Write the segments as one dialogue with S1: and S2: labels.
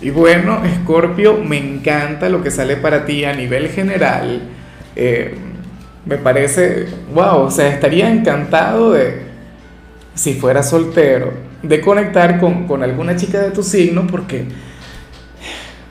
S1: Y bueno, Scorpio, me encanta lo que sale para ti a nivel general. Eh, me parece, wow, o sea, estaría encantado de, si fuera soltero, de conectar con, con alguna chica de tu signo porque,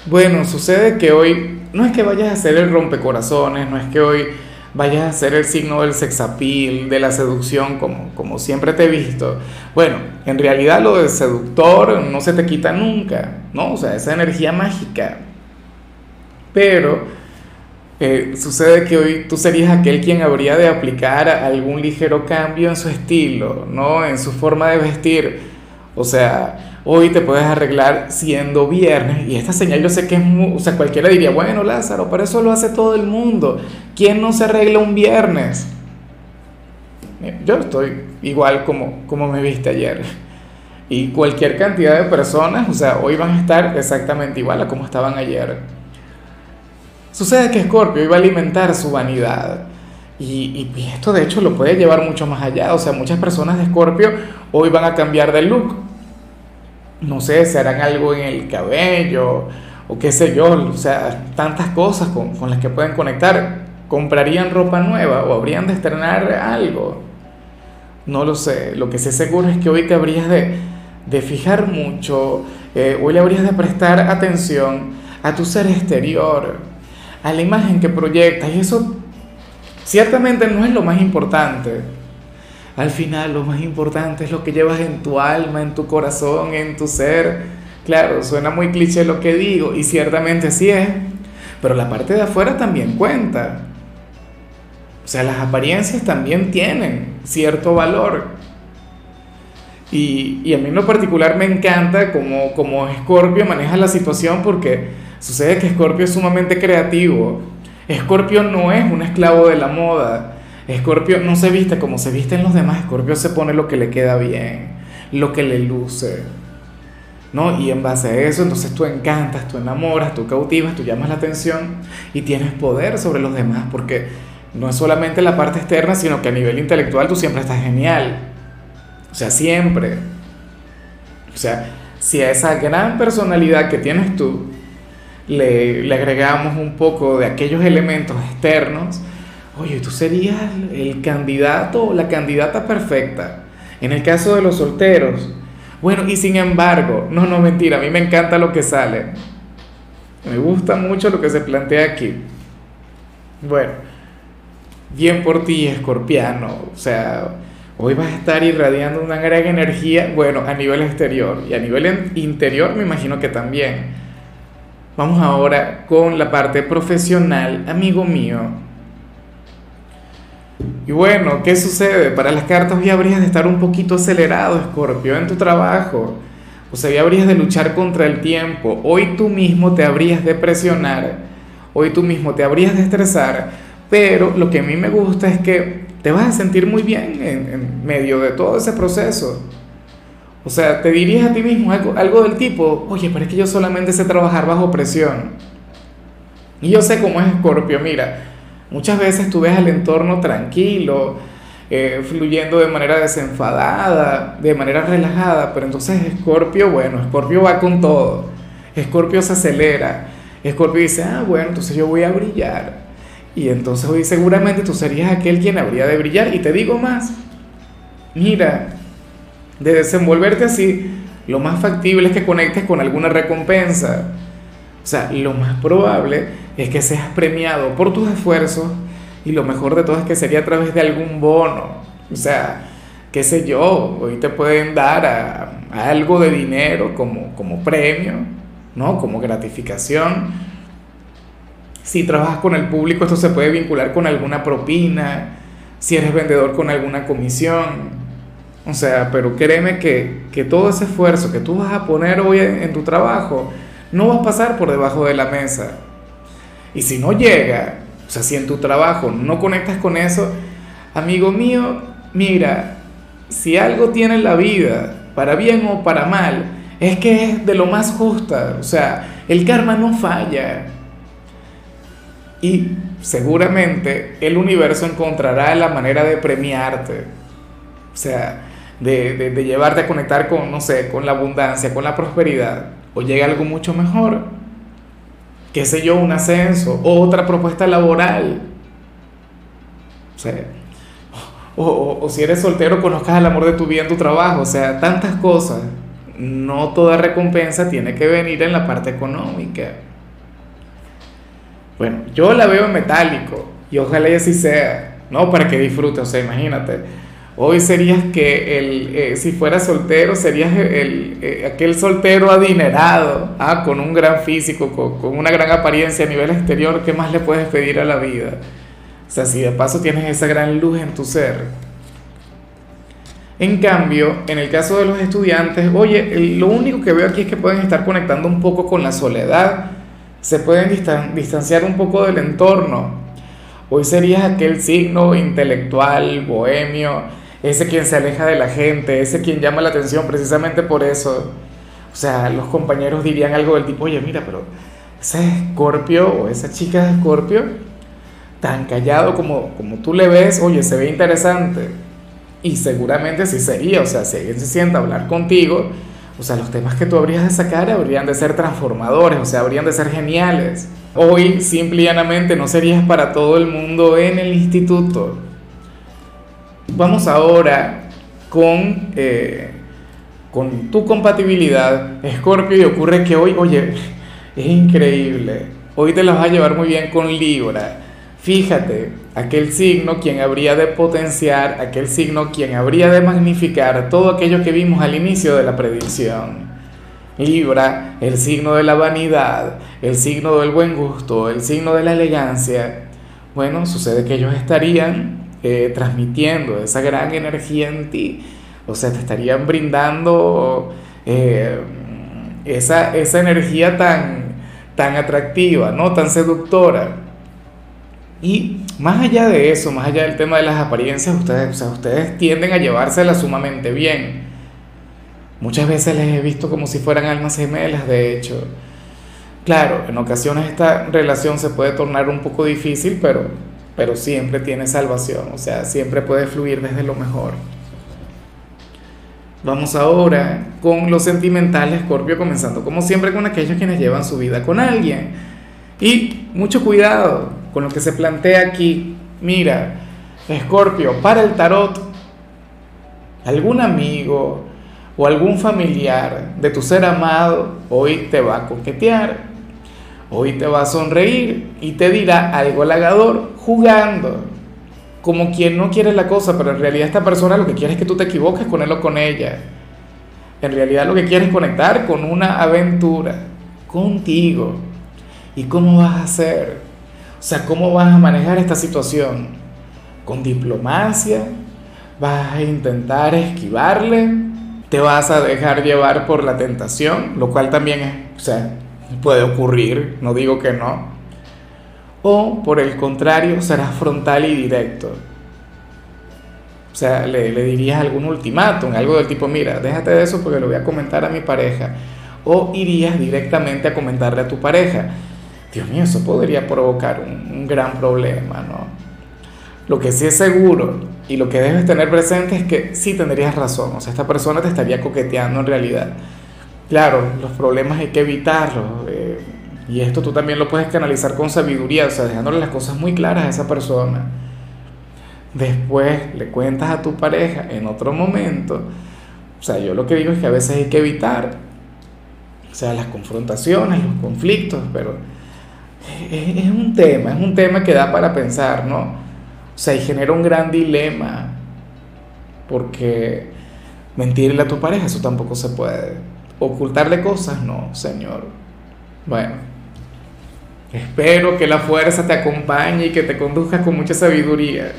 S1: bueno, sucede que hoy no es que vayas a ser el rompecorazones, no es que hoy vayas a ser el signo del sexapil, de la seducción, como, como siempre te he visto. Bueno, en realidad lo del seductor no se te quita nunca, ¿no? O sea, esa energía mágica. Pero eh, sucede que hoy tú serías aquel quien habría de aplicar algún ligero cambio en su estilo, ¿no? En su forma de vestir. O sea, hoy te puedes arreglar siendo viernes. Y esta señal yo sé que es muy, o sea, cualquiera diría, bueno, Lázaro, pero eso lo hace todo el mundo. ¿Quién no se arregla un viernes? Yo estoy igual como, como me viste ayer. Y cualquier cantidad de personas, o sea, hoy van a estar exactamente igual a como estaban ayer. Sucede que Scorpio iba a alimentar su vanidad. Y, esto de hecho lo puede llevar mucho más allá. O sea, muchas personas de Scorpio hoy van a cambiar de look no sé, se harán algo en el cabello o qué sé yo, o sea, tantas cosas con, con, las que pueden conectar. ¿Comprarían ropa nueva o habrían de estrenar algo? No lo sé, lo que sé seguro es que hoy te habrías de, de fijar mucho, eh, hoy le habrías de prestar atención a tu ser exterior, a la imagen que proyectas y eso ciertamente no es lo más importante al final lo más importante es lo que llevas en tu alma, en tu corazón, en tu ser. Claro, suena muy cliché lo que digo y ciertamente así es, pero la parte de afuera también cuenta. O sea, las apariencias también tienen cierto valor. Y, a mí en lo particular me encanta como, como Scorpio maneja la situación porque sucede que Scorpio es sumamente creativo. Scorpio no es un esclavo de la moda. Escorpio no se viste como se visten los demás, Escorpio se pone lo que le queda bien, lo que le luce. ¿No? Y en base a eso, entonces tú encantas, tú enamoras, tú cautivas, tú llamas la atención y tienes poder sobre los demás, porque no es solamente la parte externa, sino que a nivel intelectual tú siempre estás genial. O sea, siempre. O sea, si a esa gran personalidad que tienes tú le, agregamos un poco de aquellos elementos externos, oye, tú serías el candidato o la candidata perfecta. En el caso de los solteros. Bueno, y sin embargo, no, no, mentira, a mí me encanta lo que sale. Me gusta mucho lo que se plantea aquí. Bueno, bien por ti, escorpiano. O sea, hoy vas a estar irradiando una gran energía, bueno, a nivel exterior y a nivel interior me imagino que también. Vamos ahora con la parte profesional, amigo mío. Y bueno, ¿qué sucede? Para las cartas hoy habrías de estar un poquito acelerado, Escorpio, en tu trabajo. O sea, hoy habrías de luchar contra el tiempo. Hoy tú mismo te habrías de presionar. Hoy tú mismo te habrías de estresar. Pero lo que a mí me gusta es que te vas a sentir muy bien en, medio de todo ese proceso. O sea, te dirías a ti mismo algo, algo del tipo, oye, pero es que yo solamente sé trabajar bajo presión. Y yo sé cómo es Escorpio, mira, Muchas veces tú ves al entorno tranquilo, eh, fluyendo de manera desenfadada, de manera relajada, pero entonces Escorpio, bueno, Escorpio va con todo, Escorpio se acelera, Escorpio dice, ah, bueno, entonces yo voy a brillar. Y entonces hoy seguramente tú serías aquel quien habría de brillar. Y te digo más, mira, de desenvolverte así, lo más factible es que conectes con alguna recompensa. O sea, lo más probable es que seas premiado por tus esfuerzos y lo mejor de todo es que sería a través de algún bono. O sea, qué sé yo, hoy te pueden dar algo de dinero como, como premio, ¿no? Como gratificación. Si trabajas con el público, esto se puede vincular con alguna propina, si eres vendedor con alguna comisión. O sea, pero créeme que, que todo ese esfuerzo que tú vas a poner hoy en, en tu trabajo, no va a pasar por debajo de la mesa. Y si no llega, o sea, si en tu trabajo no conectas con eso, amigo mío, mira, si algo tiene la vida, para bien o para mal, es que es de lo más justa. O sea, el karma no falla. Y seguramente el universo encontrará la manera de premiarte. O sea, de, de, llevarte a conectar con, no sé, con la abundancia, con la prosperidad. O llega algo mucho mejor. Qué sé yo, un ascenso. O otra propuesta laboral. O sea, o, o, si eres soltero, conozcas el amor de tu vida en tu trabajo. O sea, tantas cosas. No toda recompensa tiene que venir en la parte económica. Bueno, yo la veo en metálico y ojalá y así sea, ¿no? Para que disfrutes, o sea, imagínate. Hoy serías que el, eh, si fueras soltero, serías el, eh, aquel soltero adinerado, ¿ah? con un gran físico, con, con, una gran apariencia a nivel exterior, ¿qué más le puedes pedir a la vida? O sea, si de paso tienes esa gran luz en tu ser. En cambio, en el caso de los estudiantes, oye, lo único que veo aquí es que pueden estar conectando un poco con la soledad, se pueden distanciar un poco del entorno. Hoy serías aquel signo intelectual, bohemio, ese quien se aleja de la gente, ese quien llama la atención precisamente por eso. O sea, los compañeros dirían algo del tipo, oye, mira, pero ese escorpio o esa chica de escorpio, tan callado como, como tú le ves, oye, se ve interesante. Y seguramente sí sería, o sea, si alguien se sienta a hablar contigo, o sea, los temas que tú habrías de sacar habrían de ser transformadores, o sea, habrían de ser geniales. Hoy, simple y llanamente, no serías para todo el mundo en el instituto. Vamos ahora con, eh, con tu compatibilidad, Scorpio, y ocurre que hoy, oye, es increíble. Hoy te las vas a llevar muy bien con Libra. Fíjate, aquel signo quien habría de potenciar, aquel signo quien habría de magnificar todo aquello que vimos al inicio de la predicción. Libra, el signo de la vanidad, el signo del buen gusto, el signo de la elegancia. Bueno, sucede que ellos estarían eh, transmitiendo esa gran energía en ti, o sea, te estarían brindando eh, esa, esa energía tan, tan atractiva, ¿no? tan seductora. Y más allá de eso, más allá del tema de las apariencias, ustedes, o sea, ustedes tienden a llevársela sumamente bien. Muchas veces les he visto como si fueran almas gemelas, de hecho. Claro, en ocasiones esta relación se puede tornar un poco difícil, pero, pero siempre tiene salvación, o sea, siempre puede fluir desde lo mejor. Vamos ahora con los sentimentales, Scorpio, comenzando como siempre con aquellos quienes llevan su vida con alguien. Y mucho cuidado, con lo que se plantea aquí. Mira, Escorpio, para el tarot, algún amigo o algún familiar de tu ser amado hoy te va a coquetear, hoy te va a sonreír y te dirá algo halagador jugando, como quien no quiere la cosa, pero en realidad esta persona lo que quiere es que tú te equivoques con él o con ella. En realidad lo que quiere es conectar con una aventura contigo. ¿Y cómo vas a hacer? O sea, ¿cómo vas a manejar esta situación? ¿Con diplomacia? ¿Vas a intentar esquivarle? ¿Te vas a dejar llevar por la tentación? Lo cual también es, o sea, puede ocurrir, no digo que no. O por el contrario, serás frontal y directo. O sea, le, le dirías algún ultimátum, algo del tipo, mira, déjate de eso porque lo voy a comentar a mi pareja. O irías directamente a comentarle a tu pareja Dios mío, eso podría provocar un, gran problema, ¿no? Lo que sí es seguro y lo que debes tener presente es que sí tendrías razón, o sea, esta persona te estaría coqueteando en realidad. Claro, los problemas hay que evitarlos, eh, y esto tú también lo puedes canalizar con sabiduría, o sea, dejándole las cosas muy claras a esa persona. Después le cuentas a tu pareja en otro momento. O sea, yo lo que digo es que a veces hay que evitar, o sea, las confrontaciones, los conflictos, pero es, un tema, es un tema que da para pensar, ¿no? O sea, y genera un gran dilema, porque mentirle a tu pareja, eso tampoco se puede. Ocultarle cosas, no, señor. Bueno, espero que la fuerza te acompañe y que te conduzca con mucha sabiduría.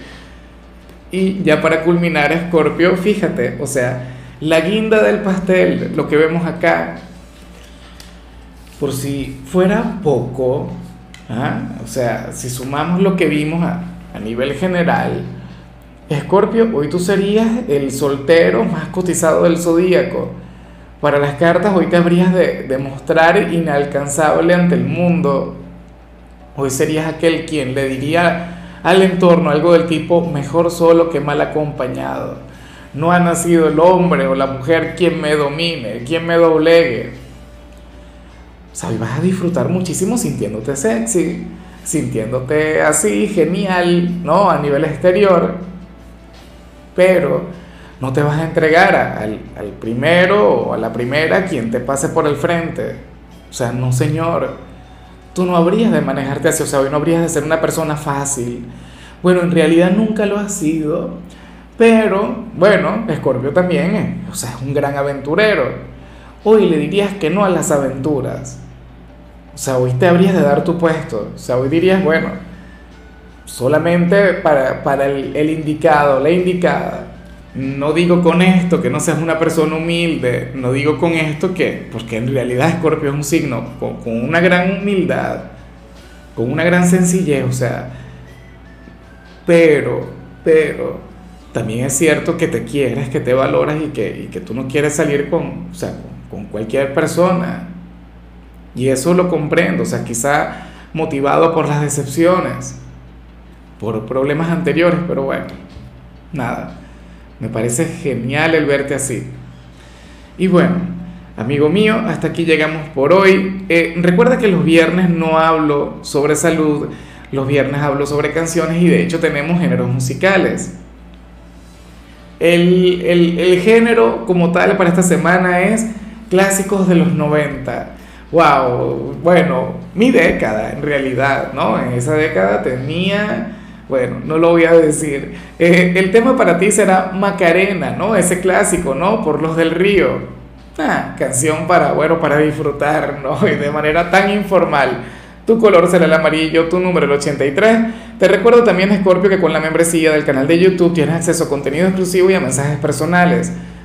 S1: Y ya para culminar, Scorpio, fíjate, o sea, la guinda del pastel, lo que vemos acá, por si fuera poco, O sea, si sumamos lo que vimos a, a nivel general, Escorpio, hoy tú serías el soltero más cotizado del zodíaco. Para las cartas, hoy te habrías de, de mostrar inalcanzable ante el mundo. Hoy serías aquel quien le diría al entorno algo del tipo mejor solo que mal acompañado. No ha nacido el hombre o la mujer quien me domine, quien me doblegue. Sea, hoy vas a disfrutar muchísimo sintiéndote sexy, sintiéndote así, genial, ¿no? A nivel exterior. Pero no te vas a entregar al, al primero o a la primera quien te pase por el frente. O sea, no señor tú no habrías de manejarte así, o sea, hoy no habrías de ser una persona fácil. Bueno, en realidad nunca lo has sido, pero bueno, Escorpio también es, o sea, es un gran aventurero. Hoy le dirías que no a las aventuras. O sea, hoy te habrías de dar tu puesto. O sea, hoy dirías, bueno, solamente para, para el, el indicado, la indicada no digo con esto que no seas una persona humilde, no digo con esto que, porque en realidad Escorpio es un signo con, una gran humildad, con una gran sencillez, o sea, pero, pero, también es cierto que te quieres, que te valoras y que, y que tú no quieres salir con, o sea, con cualquier persona. Y eso lo comprendo, o sea, quizá motivado por las decepciones, por problemas anteriores, pero bueno, nada. Me parece genial el verte así. Y bueno, amigo mío, hasta aquí llegamos por hoy. Eh, recuerda que los viernes no hablo sobre salud, los viernes hablo sobre canciones y de hecho tenemos géneros musicales. El, el, el género como tal para esta semana es clásicos de los 90. Wow, bueno, mi década en realidad, ¿no? En esa década tenía bueno, no lo voy a decir. Eh, el tema para ti será Macarena, ¿no? Ese clásico, ¿no? Por los del río. Ah, canción para, bueno, para disfrutar, ¿no? Y de manera tan informal. Tu color será el amarillo, tu número el 83. Te recuerdo también, Scorpio, que con la membresía del canal de YouTube tienes acceso a contenido exclusivo y a mensajes personales.